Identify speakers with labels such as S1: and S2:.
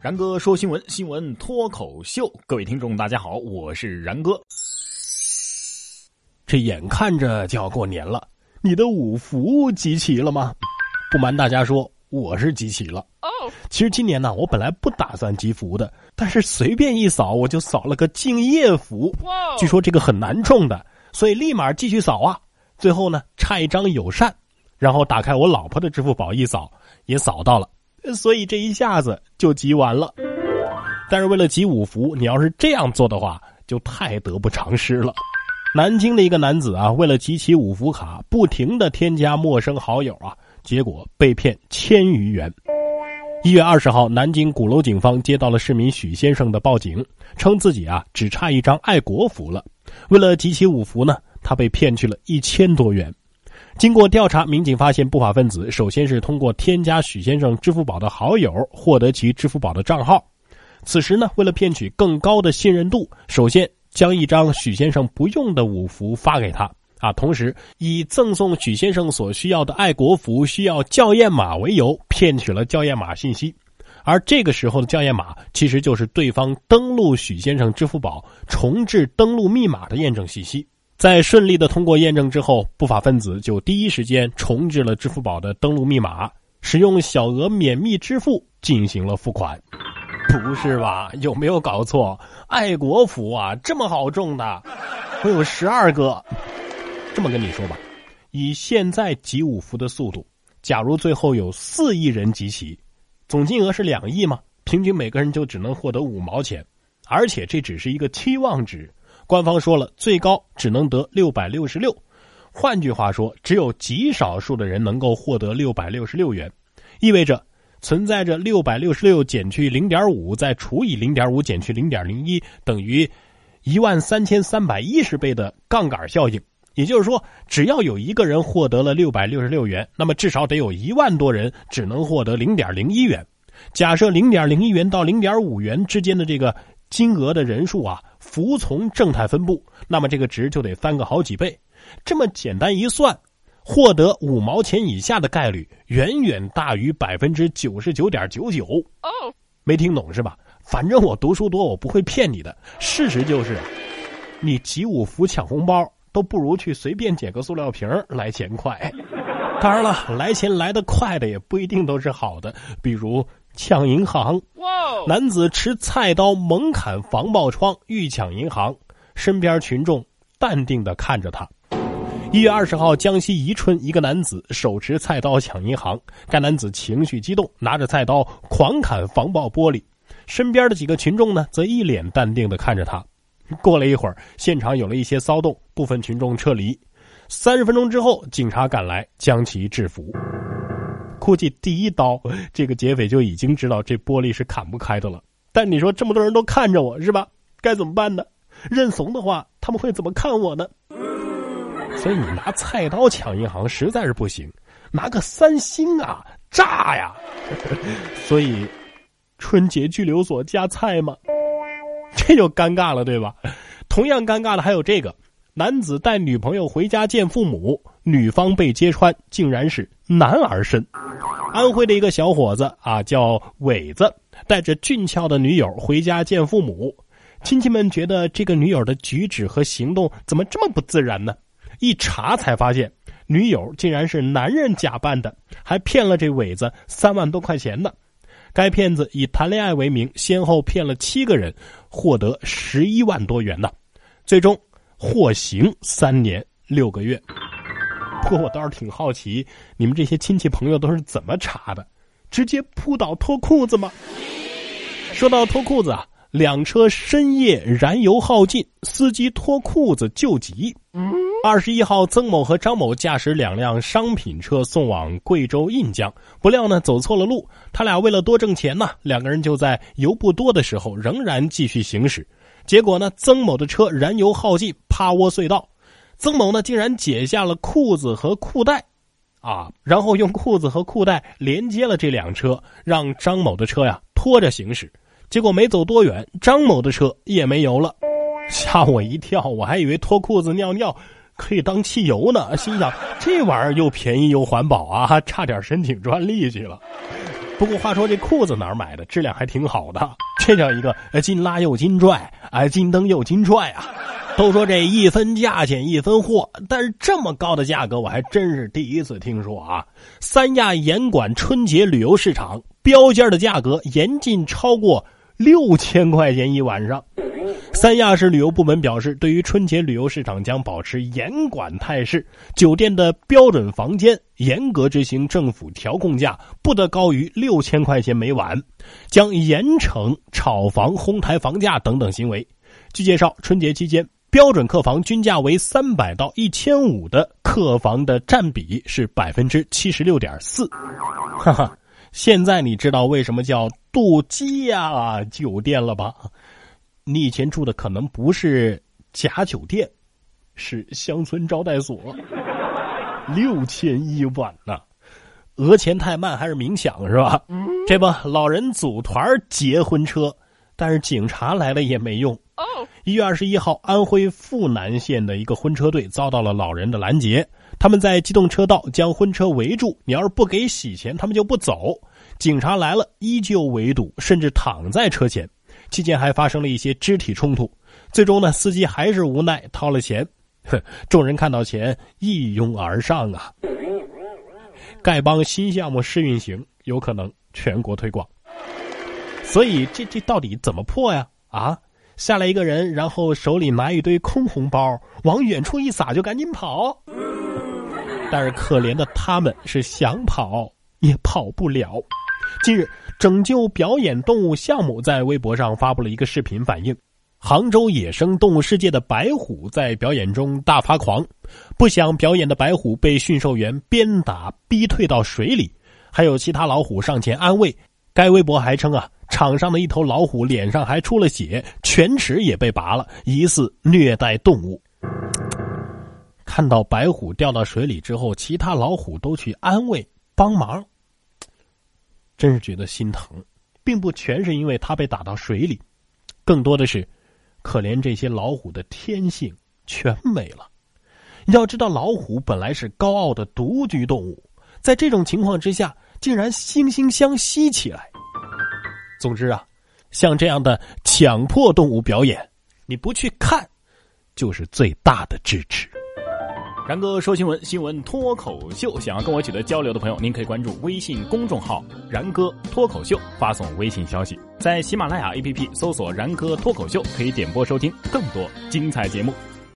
S1: 然哥说新闻，新闻脱口秀，各位听众大家好，我是然哥。这眼看着就要过年了，你的五福集齐了吗？不瞒大家说，我是集齐了。哦，其实今年呢，我本来不打算集福的，但是随便一扫，我就扫了个敬业福。据说这个很难中的，所以立马继续扫啊。最后呢，差一张友善，然后打开我老婆的支付宝一扫，也扫到了。所以这一下子就集完了，但是为了集五福，你要是这样做的话，就太得不偿失了。南京的一个男子啊，为了集齐五福卡，不停的添加陌生好友啊，结果被骗千余元。一月二十号，南京鼓楼警方接到了市民许先生的报警，称自己啊只差一张爱国福了，为了集齐五福呢，他被骗去了一千多元。经过调查，民警发现不法分子首先是通过添加许先生支付宝的好友获得其支付宝的账号。此时呢，为了骗取更高的信任度，首先将一张许先生不用的五福发给他啊，同时以赠送许先生所需要的爱国服需要校验码为由，骗取了校验码信息。而这个时候的校验码其实就是对方登录许先生支付宝重置登录密码的验证信息。在顺利的通过验证之后，不法分子就第一时间重置了支付宝的登录密码，使用小额免密支付进行了付款。不是吧？有没有搞错？爱国福啊，这么好中的？我有十二个。这么跟你说吧，以现在集五福的速度，假如最后有四亿人集齐，总金额是两亿嘛？平均每个人就只能获得五毛钱，而且这只是一个期望值。官方说了，最高只能得六百六十六，换句话说，只有极少数的人能够获得六百六十六元，意味着存在着六百六十六减去零点五再除以零点五减去零点零一等于一万三千三百一十倍的杠杆效应。也就是说，只要有一个人获得了六百六十六元，那么至少得有一万多人只能获得零点零一元。假设零点零一元到零点五元之间的这个金额的人数啊。服从正态分布，那么这个值就得翻个好几倍。这么简单一算，获得五毛钱以下的概率远远大于百分之九十九点九九。哦，没听懂是吧？反正我读书多，我不会骗你的。事实就是，你集五福抢红包都不如去随便捡个塑料瓶来钱快。当然了，来钱来得快的也不一定都是好的，比如。抢银行！男子持菜刀猛砍防爆窗，欲抢银行。身边群众淡定的看着他。一月二十号，江西宜春一个男子手持菜刀抢银行，该男子情绪激动，拿着菜刀狂砍防爆玻璃。身边的几个群众呢，则一脸淡定的看着他。过了一会儿，现场有了一些骚动，部分群众撤离。三十分钟之后，警察赶来将其制服。估计第一刀，这个劫匪就已经知道这玻璃是砍不开的了。但你说这么多人都看着我是吧？该怎么办呢？认怂的话，他们会怎么看我呢？所以你拿菜刀抢银行实在是不行，拿个三星啊，炸呀！所以，春节拘留所加菜吗？这就尴尬了，对吧？同样尴尬的还有这个。男子带女朋友回家见父母，女方被揭穿竟然是男儿身。安徽的一个小伙子啊，叫伟子，带着俊俏的女友回家见父母，亲戚们觉得这个女友的举止和行动怎么这么不自然呢？一查才发现，女友竟然是男人假扮的，还骗了这伟子三万多块钱呢。该骗子以谈恋爱为名，先后骗了七个人，获得十一万多元呢。最终。获刑三年六个月。不过我倒是挺好奇，你们这些亲戚朋友都是怎么查的？直接扑倒脱裤子吗？说到脱裤子啊，两车深夜燃油耗尽，司机脱裤子救急。二十一号，曾某和张某驾驶两辆商品车送往贵州印江，不料呢走错了路。他俩为了多挣钱呢，两个人就在油不多的时候仍然继续行驶。结果呢，曾某的车燃油耗尽，趴窝隧道。曾某呢，竟然解下了裤子和裤带，啊，然后用裤子和裤带连接了这辆车，让张某的车呀拖着行驶。结果没走多远，张某的车也没油了，吓我一跳！我还以为脱裤子尿尿可以当汽油呢，心想这玩意儿又便宜又环保啊，差点申请专利去了。不过话说这裤子哪儿买的？质量还挺好的，这叫一个金拉又金拽，哎，金蹬又金拽啊！都说这一分价钱一分货，但是这么高的价格我还真是第一次听说啊！三亚严管春节旅游市场标间的价格严禁超过六千块钱一晚上。三亚市旅游部门表示，对于春节旅游市场将保持严管态势，酒店的标准房间严格执行政府调控价，不得高于六千块钱每晚，将严惩炒房、哄抬房价等等行为。据介绍，春节期间。标准客房均价为三百到一千五的客房的占比是百分之七十六点四，哈哈，现在你知道为什么叫度假酒店了吧？你以前住的可能不是假酒店，是乡村招待所，六千一晚呢，讹钱太慢还是明抢是吧？这不，老人组团结婚车，但是警察来了也没用。一月二十一号，安徽阜南县的一个婚车队遭到了老人的拦截，他们在机动车道将婚车围住，你要是不给洗钱，他们就不走。警察来了，依旧围堵，甚至躺在车前，期间还发生了一些肢体冲突。最终呢，司机还是无奈掏了钱，哼，众人看到钱一拥而上啊！丐帮新项目试运行，有可能全国推广，所以这这到底怎么破呀？啊？下来一个人，然后手里拿一堆空红包，往远处一撒就赶紧跑。但是可怜的他们是想跑也跑不了。近日，拯救表演动物项目在微博上发布了一个视频，反映杭州野生动物世界的白虎在表演中大发狂，不想表演的白虎被驯兽员鞭打逼退到水里，还有其他老虎上前安慰。该微博还称啊。场上的一头老虎脸上还出了血，犬齿也被拔了，疑似虐待动物。看到白虎掉到水里之后，其他老虎都去安慰帮忙，真是觉得心疼。并不全是因为它被打到水里，更多的是可怜这些老虎的天性全没了。要知道，老虎本来是高傲的独居动物，在这种情况之下，竟然惺惺相惜起来。总之啊，像这样的强迫动物表演，你不去看，就是最大的支持。
S2: 然哥说新闻，新闻脱口秀。想要跟我取得交流的朋友，您可以关注微信公众号“然哥脱口秀”，发送微信消息，在喜马拉雅 APP 搜索“然哥脱口秀”，可以点播收听更多精彩节目。